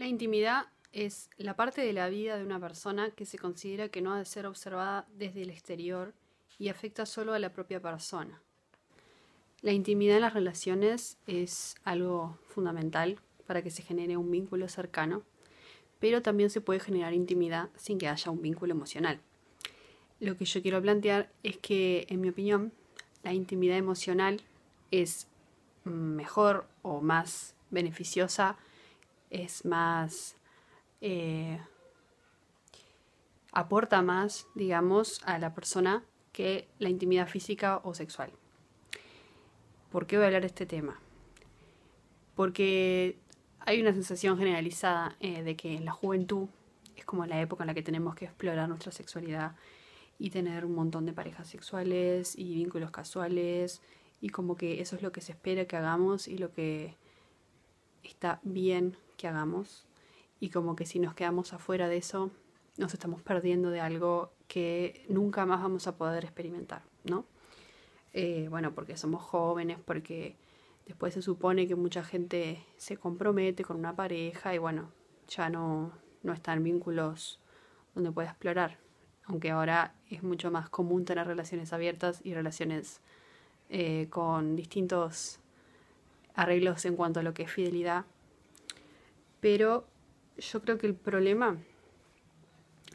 La intimidad es la parte de la vida de una persona que se considera que no ha de ser observada desde el exterior y afecta solo a la propia persona. La intimidad en las relaciones es algo fundamental para que se genere un vínculo cercano, pero también se puede generar intimidad sin que haya un vínculo emocional. Lo que yo quiero plantear es que, en mi opinión, la intimidad emocional es mejor o más beneficiosa, es más... Eh, aporta más, digamos, a la persona que la intimidad física o sexual. ¿Por qué voy a hablar de este tema? Porque hay una sensación generalizada eh, de que en la juventud es como la época en la que tenemos que explorar nuestra sexualidad y tener un montón de parejas sexuales y vínculos casuales y como que eso es lo que se espera que hagamos y lo que está bien que hagamos y como que si nos quedamos afuera de eso nos estamos perdiendo de algo que nunca más vamos a poder experimentar, ¿no? Eh, bueno, porque somos jóvenes, porque después se supone que mucha gente se compromete con una pareja y bueno, ya no, no está en vínculos donde pueda explorar, aunque ahora es mucho más común tener relaciones abiertas y relaciones eh, con distintos arreglos en cuanto a lo que es fidelidad. Pero yo creo que el problema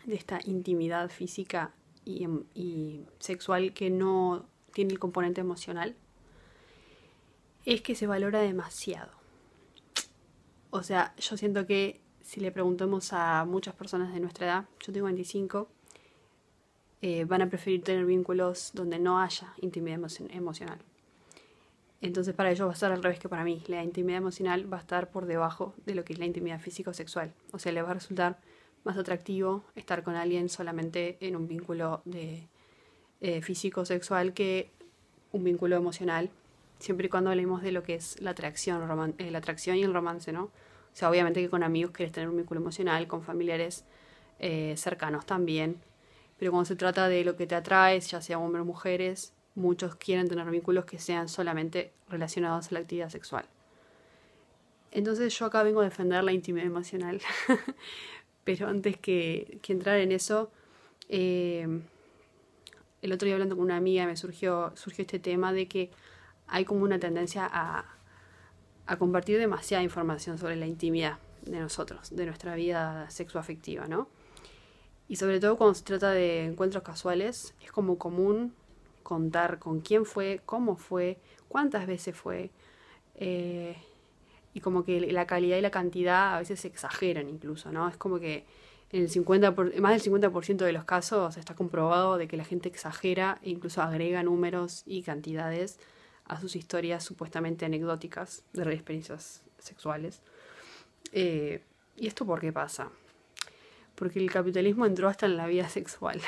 de esta intimidad física y, y sexual que no tiene el componente emocional es que se valora demasiado. O sea, yo siento que si le preguntamos a muchas personas de nuestra edad, yo tengo 25, eh, van a preferir tener vínculos donde no haya intimidad emocional. Entonces para ellos va a ser al revés que para mí. La intimidad emocional va a estar por debajo de lo que es la intimidad físico-sexual. O sea, le va a resultar más atractivo estar con alguien solamente en un vínculo de eh, físico-sexual que un vínculo emocional, siempre y cuando hablemos de lo que es la atracción, eh, la atracción y el romance, ¿no? O sea, obviamente que con amigos quieres tener un vínculo emocional, con familiares cercanos también, pero cuando se trata de lo que te atrae, ya sea hombres o mujeres, muchos quieren tener vínculos que sean solamente relacionados a la actividad sexual. Entonces yo acá vengo a defender la intimidad emocional, pero antes que, entrar en eso, eh, el otro día hablando con una amiga me surgió, surgió este tema de que hay como una tendencia a, a compartir demasiada información sobre la intimidad de nosotros, de nuestra vida sexoafectiva, ¿no? Y sobre todo cuando se trata de encuentros casuales, es como común contar con quién fue, cómo fue, cuántas veces fue. Eh, y como que la calidad y la cantidad a veces se exageran incluso, ¿no? Es como que en el 50 más del 50% de los casos está comprobado de que la gente exagera e incluso agrega números y cantidades a sus historias supuestamente anecdóticas de experiencias sexuales. Eh, ¿Y esto por qué pasa? porque el capitalismo entró hasta en la vida sexual.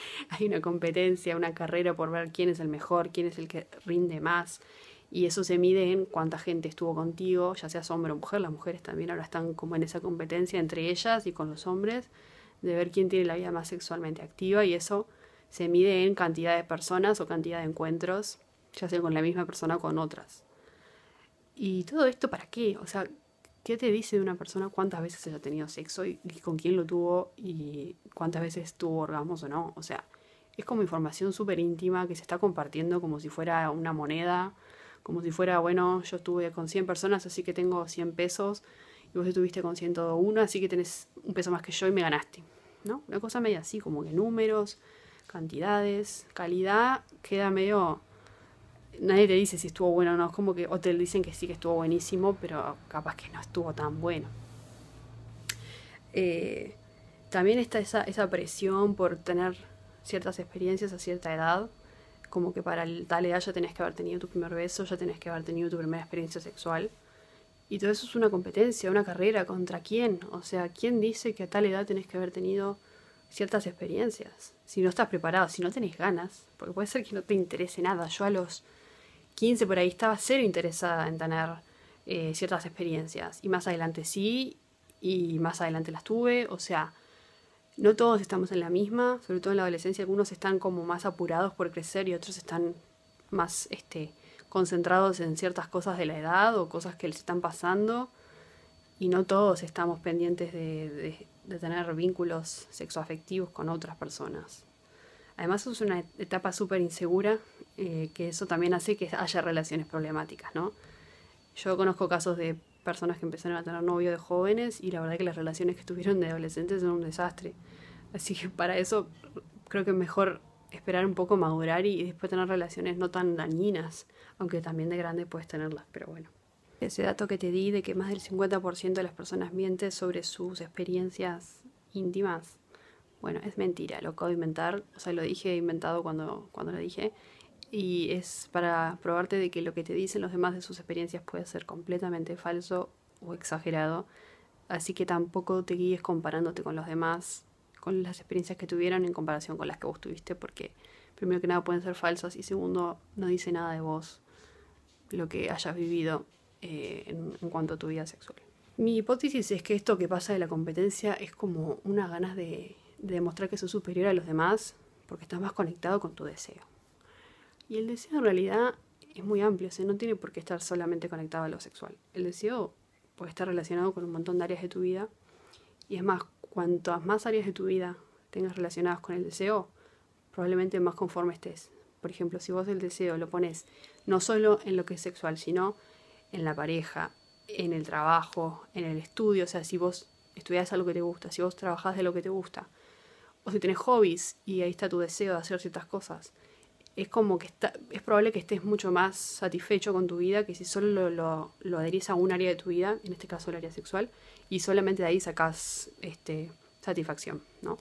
Hay una competencia, una carrera por ver quién es el mejor, quién es el que rinde más. Y eso se mide en cuánta gente estuvo contigo, ya seas hombre o mujer. Las mujeres también ahora están como en esa competencia entre ellas y con los hombres de ver quién tiene la vida más sexualmente activa. Y eso se mide en cantidad de personas o cantidad de encuentros, ya sea con la misma persona o con otras. ¿Y todo esto para qué? O sea, ¿Qué te dice de una persona cuántas veces haya tenido sexo y, con quién lo tuvo y cuántas veces tuvo orgasmos o no? O sea, es como información súper íntima que se está compartiendo como si fuera una moneda, como si fuera, bueno, yo estuve con 100 personas, así que tengo 100 pesos, y vos estuviste con 101, así que tenés un peso más que yo y me ganaste, ¿no? Una cosa media así, como que números, cantidades, calidad, queda medio nadie te dice si estuvo bueno o no, es como que o te dicen que sí que estuvo buenísimo, pero capaz que no estuvo tan bueno. Eh, también está esa, esa presión por tener ciertas experiencias a cierta edad, como que para tal edad ya tenés que haber tenido tu primer beso, ya tenés que haber tenido tu primera experiencia sexual. Y todo eso es una competencia, una carrera, ¿contra quién? O sea, ¿quién dice que a tal edad tenés que haber tenido ciertas experiencias? Si no estás preparado, si no tenés ganas, porque puede ser que no te interese nada. Yo a los 15 por ahí estaba cero interesada en tener eh, ciertas experiencias. Y más adelante sí, y más adelante las tuve. O sea, no todos estamos en la misma, sobre todo en la adolescencia. Algunos están como más apurados por crecer y otros están más este, concentrados en ciertas cosas de la edad o cosas que les están pasando. y no todos estamos pendientes de, de tener vínculos sexoafectivos con otras personas. Además es una etapa súper insegura, eh, que eso también hace que haya relaciones problemáticas, ¿no? Yo conozco casos de personas que empezaron a tener novio de jóvenes y la verdad que las relaciones que tuvieron de adolescentes son un desastre. Así que para eso creo que es mejor esperar un poco madurar y, después tener relaciones no tan dañinas, aunque también de grande puedes tenerlas, pero bueno. Ese dato que te di de que más del 50% de las personas mienten sobre sus experiencias íntimas bueno, es mentira, lo acabo de inventar, o sea, lo dije inventado cuando, cuando lo dije, y es para probarte de que lo que te dicen los demás de sus experiencias puede ser completamente falso o exagerado, así que tampoco te guíes comparándote con los demás, con las experiencias que tuvieron en comparación con las que vos tuviste, porque primero que nada pueden ser falsas y segundo no dice nada de vos lo que hayas vivido eh, en, en cuanto a tu vida sexual. Mi hipótesis es que esto que pasa de la competencia es como unas ganas de de demostrar que sos superior a los demás porque estás más conectado con tu deseo. Y el deseo en realidad es muy amplio, o no tiene por qué estar solamente conectado a lo sexual. El deseo puede estar relacionado con un montón de áreas de tu vida y es más, cuantas más áreas de tu vida tengas relacionadas con el deseo, probablemente más conforme estés. Por ejemplo, si vos el deseo lo pones no solo en lo que es sexual, sino en la pareja, en el trabajo, en el estudio, o sea, si vos estudias algo que te gusta, si vos trabajás de lo que te gusta, o si tenés hobbies y ahí está tu deseo de hacer ciertas cosas, es como que está, es probable que estés mucho más satisfecho con tu vida que si solo lo, lo, adherís a un área de tu vida, en este caso el área sexual, y solamente de ahí sacás este, satisfacción, ¿no?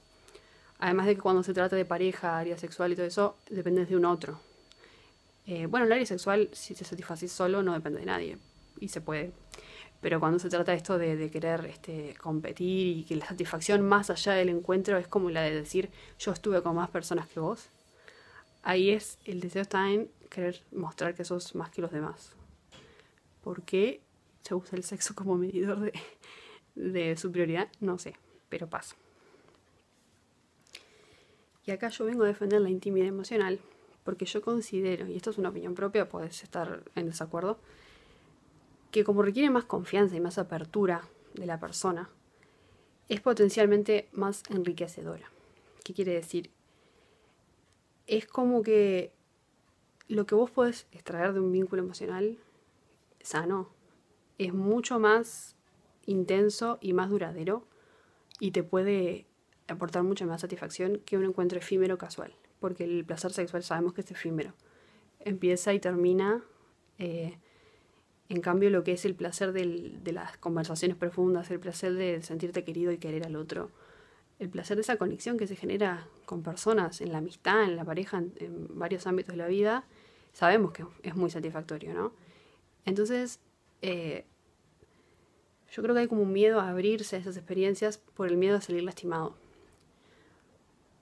Además de que cuando se trata de pareja, área sexual y todo eso, dependes de un otro. Eh, bueno, el área sexual, si te satisfacís solo, no depende de nadie. Y se puede pero cuando se trata de esto de, querer este, competir y que la satisfacción más allá del encuentro es como la de decir yo estuve con más personas que vos, ahí es el deseo está en querer mostrar que sos más que los demás. ¿Por qué se usa el sexo como medidor de, de superioridad? No sé, pero pasa. Y acá yo vengo a defender la intimidad emocional porque yo considero, y esto es una opinión propia, puedes estar en desacuerdo, que como requiere más confianza y más apertura de la persona, es potencialmente más enriquecedora. ¿Qué quiere decir? Es como que lo que vos podés extraer de un vínculo emocional sano es mucho más intenso y más duradero y te puede aportar mucha más satisfacción que un encuentro efímero casual, porque el placer sexual sabemos que es efímero. Empieza y termina eh, en cambio, lo que es el placer de las conversaciones profundas, el placer de sentirte querido y querer al otro, el placer de esa conexión que se genera con personas, en la amistad, en la pareja, en, varios ámbitos de la vida, sabemos que es muy satisfactorio, ¿no? Entonces, eh, yo creo que hay como un miedo a abrirse a esas experiencias por el miedo a salir lastimado.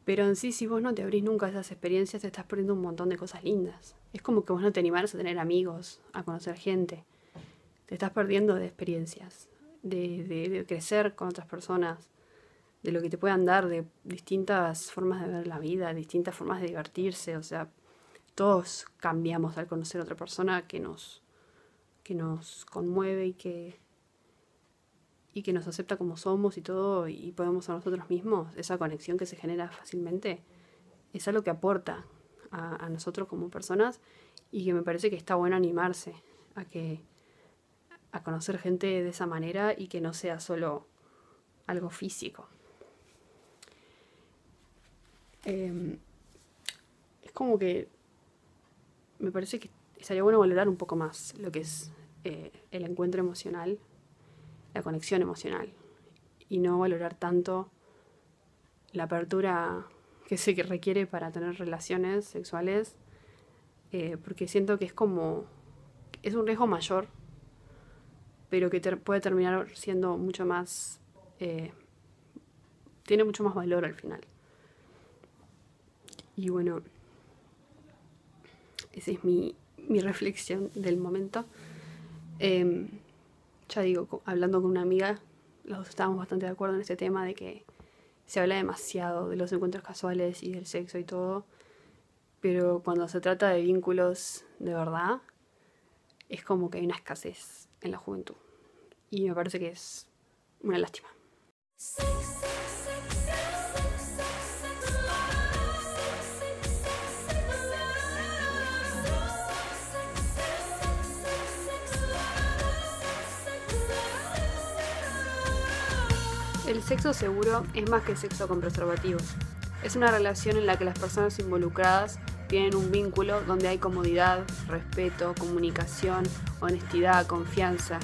Pero en sí, si vos no te abrís nunca a esas experiencias, te estás perdiendo un montón de cosas lindas. Es como que vos no te animaras a tener amigos, a conocer gente te estás perdiendo de experiencias, de, crecer con otras personas, de lo que te puedan dar, de distintas formas de ver la vida, distintas formas de divertirse, o sea, todos cambiamos al conocer a otra persona que nos, que nos conmueve y que, y que nos acepta como somos y todo, y podemos ser nosotros mismos, esa conexión que se genera fácilmente, es algo que aporta a, a nosotros como personas y que me parece que está bueno animarse a que a conocer gente de esa manera y que no sea solo algo físico. Em, es como que me parece que estaría bueno valorar un poco más lo que es eh, el encuentro emocional, la conexión emocional, y no valorar tanto la apertura que que requiere para tener relaciones sexuales, eh, porque siento que es como, es un riesgo mayor pero que puede terminar siendo mucho más... Eh, tiene mucho más valor al final. Y bueno, esa es mi, mi reflexión del momento. Em, ya digo, hablando con una amiga, los dos estábamos bastante de acuerdo en este tema de que se habla demasiado de los encuentros casuales y del sexo y todo, pero cuando se trata de vínculos de verdad, es como que hay una escasez en la juventud. Y me parece que es una lástima. El sexo seguro es más que sexo con preservativos. Es una relación en la que las personas involucradas tienen un vínculo donde hay comodidad, respeto, comunicación, honestidad, confianza.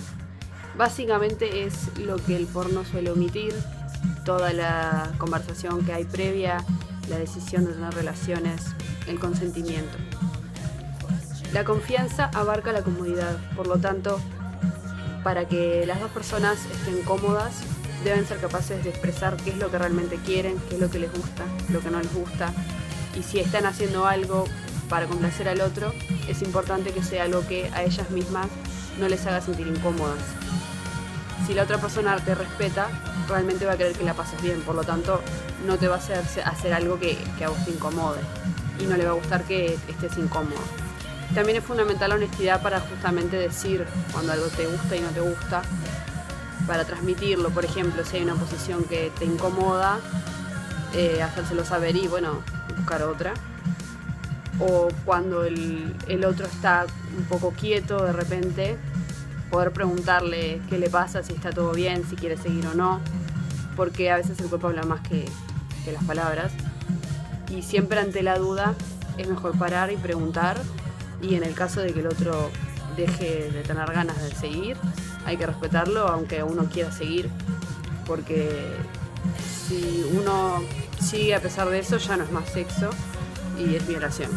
Básicamente es lo que el porno suele omitir, toda la conversación que hay previa, la decisión de tener relaciones, el consentimiento. La confianza abarca la comodidad, por lo tanto, para que las dos personas estén cómodas, deben ser capaces de expresar qué es lo que realmente quieren, qué es lo que les gusta, lo que no les gusta. Y si están haciendo algo para complacer al otro, es importante que sea algo que a ellas mismas no les haga sentir incómodas. Si la otra persona te respeta, realmente va a querer que la pases bien, por lo tanto no te va a hacer hacer algo que, que a vos te incomode y no le va a gustar que estés incómodo. También es fundamental la honestidad para justamente decir cuando algo te gusta y no te gusta, para transmitirlo, por ejemplo, si hay una posición que te incomoda, eh, hacérselo saber y bueno, buscar otra. O cuando el, el otro está un poco quieto de repente, poder preguntarle qué le pasa, si está todo bien, si quiere seguir o no, porque a veces el cuerpo habla más que, que las palabras. Y siempre ante la duda es mejor parar y preguntar y en el caso de que el otro deje de tener ganas de seguir, hay que respetarlo aunque uno quiera seguir, porque si uno sigue a pesar de eso ya no es más sexo y es violación.